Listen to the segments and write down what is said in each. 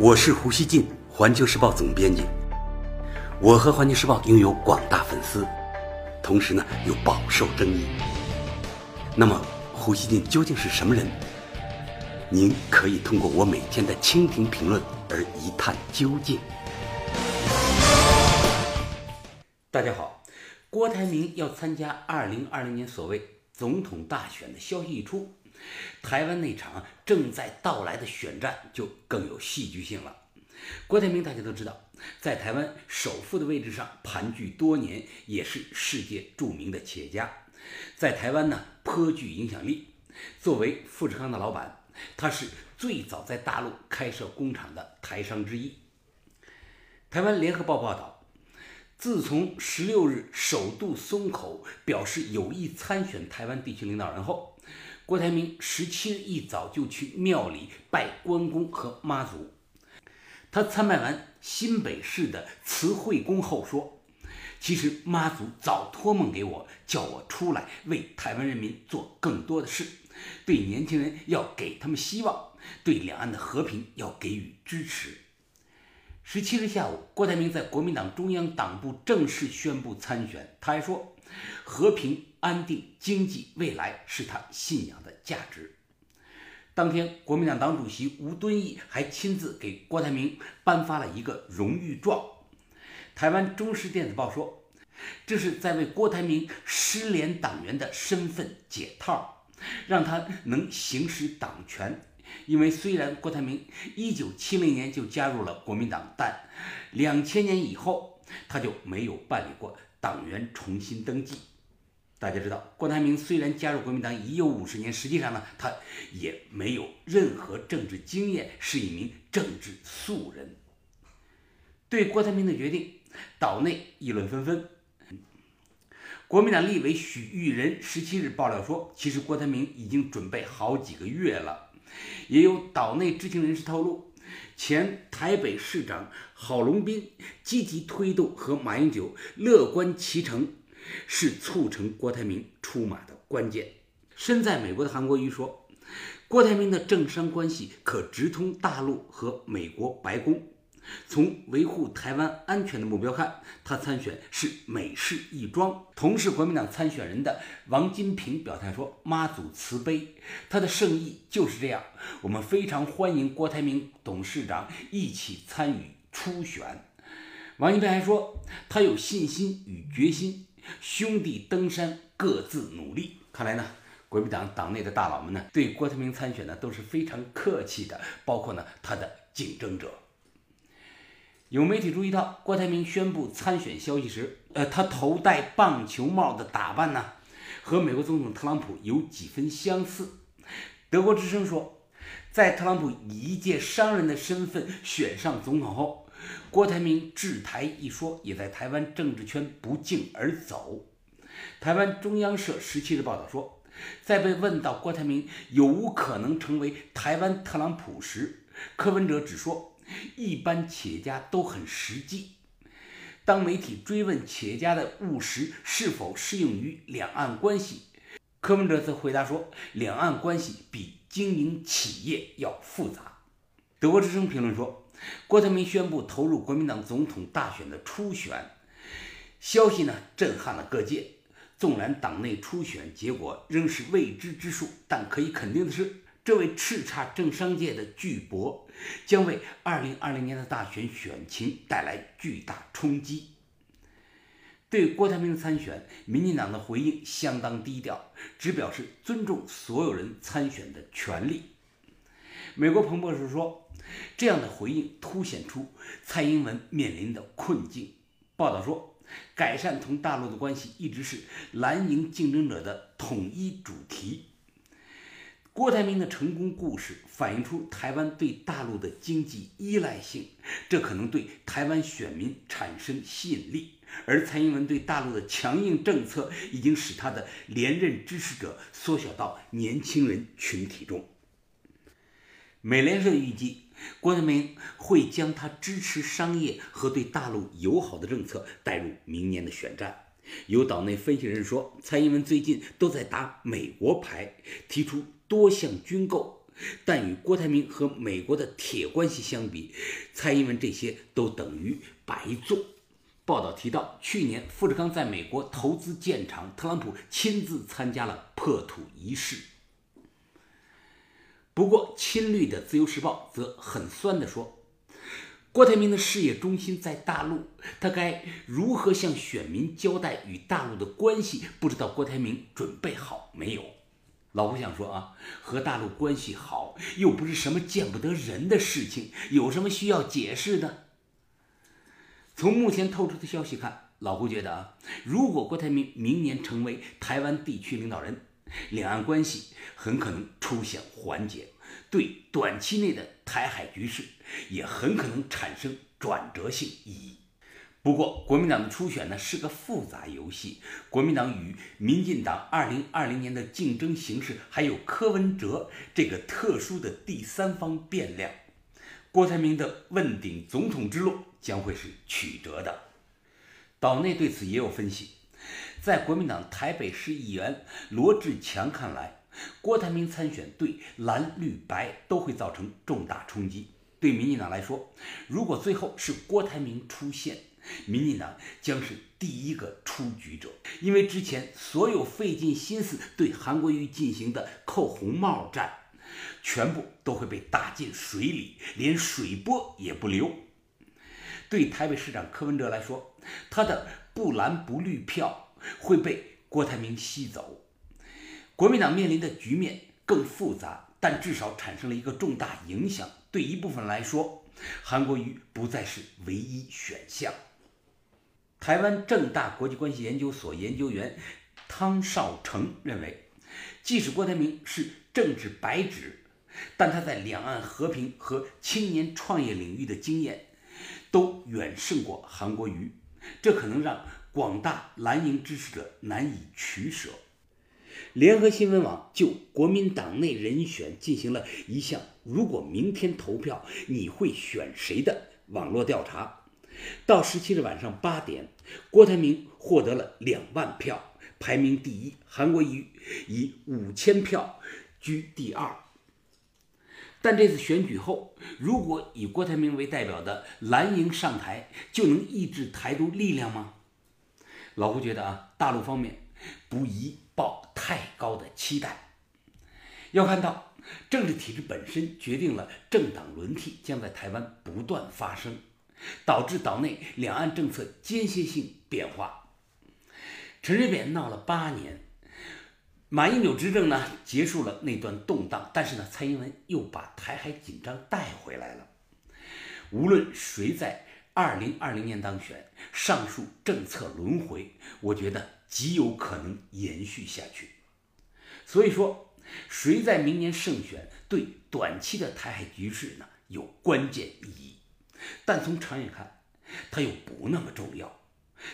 我是胡锡进，环球时报总编辑。我和环球时报拥有广大粉丝，同时呢又饱受争议。那么，胡锡进究竟是什么人？您可以通过我每天的蜻蜓评论而一探究竟。大家好，郭台铭要参加二零二零年所谓总统大选的消息一出。台湾那场正在到来的选战就更有戏剧性了。郭台铭大家都知道，在台湾首富的位置上盘踞多年，也是世界著名的企业家，在台湾呢颇具影响力。作为富士康的老板，他是最早在大陆开设工厂的台商之一。台湾联合报报道，自从十六日首度松口表示有意参选台湾地区领导人后。郭台铭十七日一早就去庙里拜关公和妈祖。他参拜完新北市的慈惠宫后说：“其实妈祖早托梦给我，叫我出来为台湾人民做更多的事，对年轻人要给他们希望，对两岸的和平要给予支持。”十七日下午，郭台铭在国民党中央党部正式宣布参选。他还说：“和平。”安定经济未来是他信仰的价值。当天，国民党党主席吴敦义还亲自给郭台铭颁发了一个荣誉状。台湾中时电子报说，这是在为郭台铭失联党员的身份解套，让他能行使党权。因为虽然郭台铭1970年就加入了国民党，但2000年以后他就没有办理过党员重新登记。大家知道，郭台铭虽然加入国民党已有五十年，实际上呢，他也没有任何政治经验，是一名政治素人。对郭台铭的决定，岛内议论纷纷。国民党立委许玉仁十七日爆料说，其实郭台铭已经准备好几个月了。也有岛内知情人士透露，前台北市长郝龙斌积极推动和马英九乐观其成。是促成郭台铭出马的关键。身在美国的韩国瑜说，郭台铭的政商关系可直通大陆和美国白宫。从维护台湾安全的目标看，他参选是美事一桩。同是国民党参选人的王金平表态说：“妈祖慈悲，他的圣意就是这样。我们非常欢迎郭台铭董事长一起参与初选。”王金平还说，他有信心与决心。兄弟登山，各自努力。看来呢，国民党党内的大佬们呢，对郭台铭参选呢都是非常客气的，包括呢他的竞争者。有媒体注意到，郭台铭宣布参选消息时，呃，他头戴棒球帽的打扮呢，和美国总统特朗普有几分相似。德国之声说，在特朗普以一介商人的身份选上总统后。郭台铭治台一说也在台湾政治圈不胫而走。台湾中央社十七日报道说，在被问到郭台铭有无可能成为台湾特朗普时，柯文哲只说一般企业家都很实际。当媒体追问企业家的务实是否适用于两岸关系，柯文哲则回答说，两岸关系比经营企业要复杂。德国之声评论说。郭台铭宣布投入国民党总统大选的初选，消息呢震撼了各界。纵然党内初选结果仍是未知之数，但可以肯定的是，这位叱咤政商界的巨擘将为2020年的大选选情带来巨大冲击。对郭台铭参选，民进党的回应相当低调，只表示尊重所有人参选的权利。美国彭博士说。这样的回应凸显出蔡英文面临的困境。报道说，改善同大陆的关系一直是蓝营竞争者的统一主题。郭台铭的成功故事反映出台湾对大陆的经济依赖性，这可能对台湾选民产生吸引力。而蔡英文对大陆的强硬政策已经使他的连任支持者缩小到年轻人群体中。美联社预计。郭台铭会将他支持商业和对大陆友好的政策带入明年的选战。有岛内分析人说，蔡英文最近都在打美国牌，提出多项军购，但与郭台铭和美国的铁关系相比，蔡英文这些都等于白做。报道提到，去年富士康在美国投资建厂，特朗普亲自参加了破土仪式。不过，亲绿的《自由时报》则很酸地说：“郭台铭的事业中心在大陆，他该如何向选民交代与大陆的关系？不知道郭台铭准备好没有？”老胡想说啊，和大陆关系好又不是什么见不得人的事情，有什么需要解释的？从目前透出的消息看，老胡觉得啊，如果郭台铭明年成为台湾地区领导人，两岸关系很可能出现缓解，对短期内的台海局势也很可能产生转折性意义。不过，国民党的初选呢是个复杂游戏，国民党与民进党2020年的竞争形势，还有柯文哲这个特殊的第三方变量，郭台铭的问鼎总统之路将会是曲折的。岛内对此也有分析，在国民党台北市议员罗志强看来，郭台铭参选对蓝绿白都会造成重大冲击。对民进党来说，如果最后是郭台铭出现，民进党将是第一个出局者，因为之前所有费尽心思对韩国瑜进行的扣红帽战，全部都会被打进水里，连水波也不留。对台北市长柯文哲来说，他的不蓝不绿票会被郭台铭吸走。国民党面临的局面更复杂，但至少产生了一个重大影响。对一部分来说，韩国瑜不再是唯一选项。台湾正大国际关系研究所研究员汤少成认为，即使郭台铭是政治白纸，但他在两岸和平和青年创业领域的经验都远胜过韩国瑜，这可能让广大蓝营支持者难以取舍。联合新闻网就国民党内人选进行了一项“如果明天投票，你会选谁”的网络调查。到十七日晚上八点，郭台铭获得了两万票，排名第一；韩国瑜以五千票居第二。但这次选举后，如果以郭台铭为代表的蓝营上台，就能抑制台独力量吗？老胡觉得啊，大陆方面不宜抱太高的期待。要看到，政治体制本身决定了政党轮替将在台湾不断发生。导致岛内两岸政策间歇性变化。陈水扁闹了八年，马英九执政呢结束了那段动荡，但是呢，蔡英文又把台海紧张带回来了。无论谁在二零二零年当选，上述政策轮回，我觉得极有可能延续下去。所以说，谁在明年胜选，对短期的台海局势呢有关键意义。但从长远看，它又不那么重要，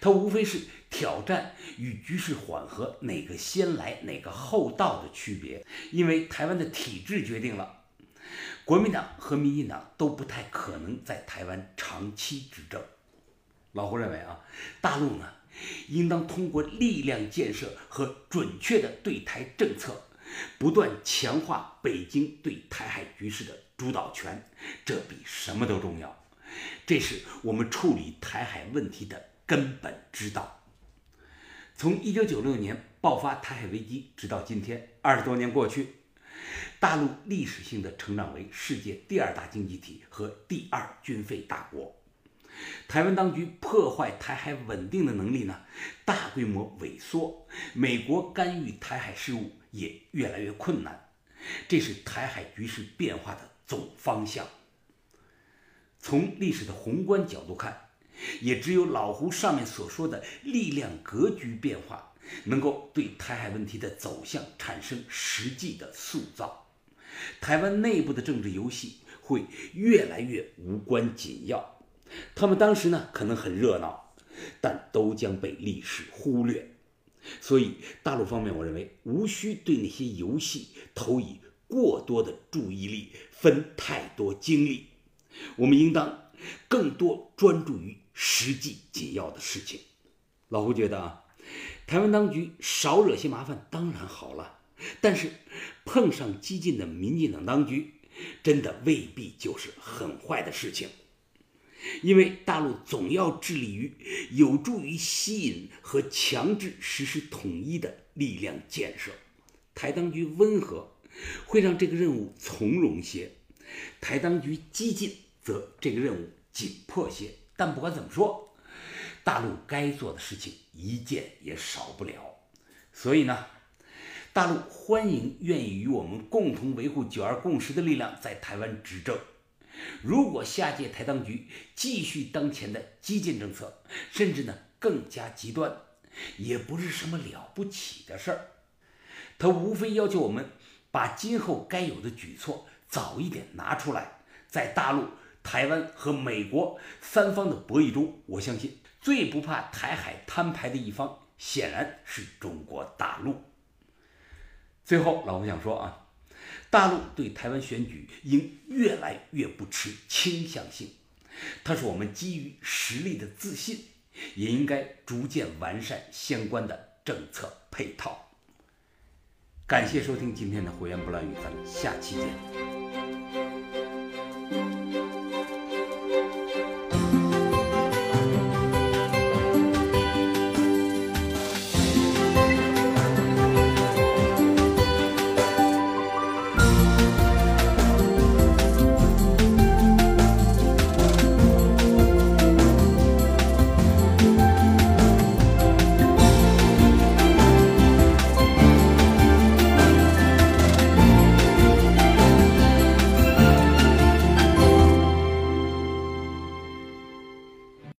它无非是挑战与局势缓和哪个先来哪个后到的区别。因为台湾的体制决定了，国民党和民进党都不太可能在台湾长期执政。老胡认为啊，大陆呢，应当通过力量建设和准确的对台政策，不断强化北京对台海局势的主导权，这比什么都重要。这是我们处理台海问题的根本之道。从一九九六年爆发台海危机，直到今天，二十多年过去，大陆历史性的成长为世界第二大经济体和第二军费大国。台湾当局破坏台海稳定的能力呢，大规模萎缩，美国干预台海事务也越来越困难。这是台海局势变化的总方向。从历史的宏观角度看，也只有老胡上面所说的力量格局变化，能够对台海问题的走向产生实际的塑造。台湾内部的政治游戏会越来越无关紧要。他们当时呢可能很热闹，但都将被历史忽略。所以大陆方面，我认为无需对那些游戏投以过多的注意力，分太多精力。我们应当更多专注于实际紧要的事情。老胡觉得啊，台湾当局少惹些麻烦当然好了，但是碰上激进的民进党当局，真的未必就是很坏的事情。因为大陆总要致力于有助于吸引和强制实施统一的力量建设，台当局温和，会让这个任务从容些；台当局激进，则这个任务紧迫些。但不管怎么说，大陆该做的事情一件也少不了。所以呢，大陆欢迎愿意与我们共同维护“九二共识”的力量在台湾执政。如果下届台当局继续当前的激进政策，甚至呢更加极端，也不是什么了不起的事儿。他无非要求我们把今后该有的举措早一点拿出来。在大陆、台湾和美国三方的博弈中，我相信最不怕台海摊牌的一方，显然是中国大陆。最后，老胡想说啊。大陆对台湾选举应越来越不持倾向性，它是我们基于实力的自信，也应该逐渐完善相关的政策配套。感谢收听今天的《胡言不乱语》，咱们下期见。